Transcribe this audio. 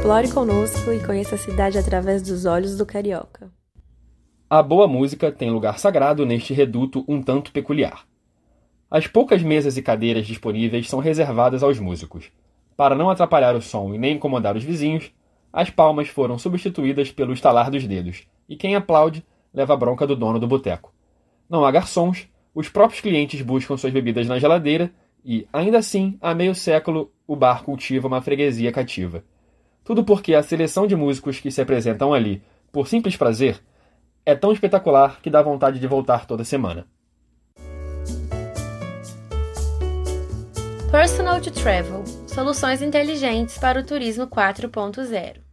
Explore conosco e conheça a cidade através dos olhos do carioca. A boa música tem lugar sagrado neste reduto um tanto peculiar. As poucas mesas e cadeiras disponíveis são reservadas aos músicos. Para não atrapalhar o som e nem incomodar os vizinhos, as palmas foram substituídas pelo estalar dos dedos, e quem aplaude leva a bronca do dono do boteco. Não há garçons, os próprios clientes buscam suas bebidas na geladeira e, ainda assim, há meio século o bar cultiva uma freguesia cativa. Tudo porque a seleção de músicos que se apresentam ali, por simples prazer, é tão espetacular que dá vontade de voltar toda semana. Personal to Travel Soluções inteligentes para o turismo 4.0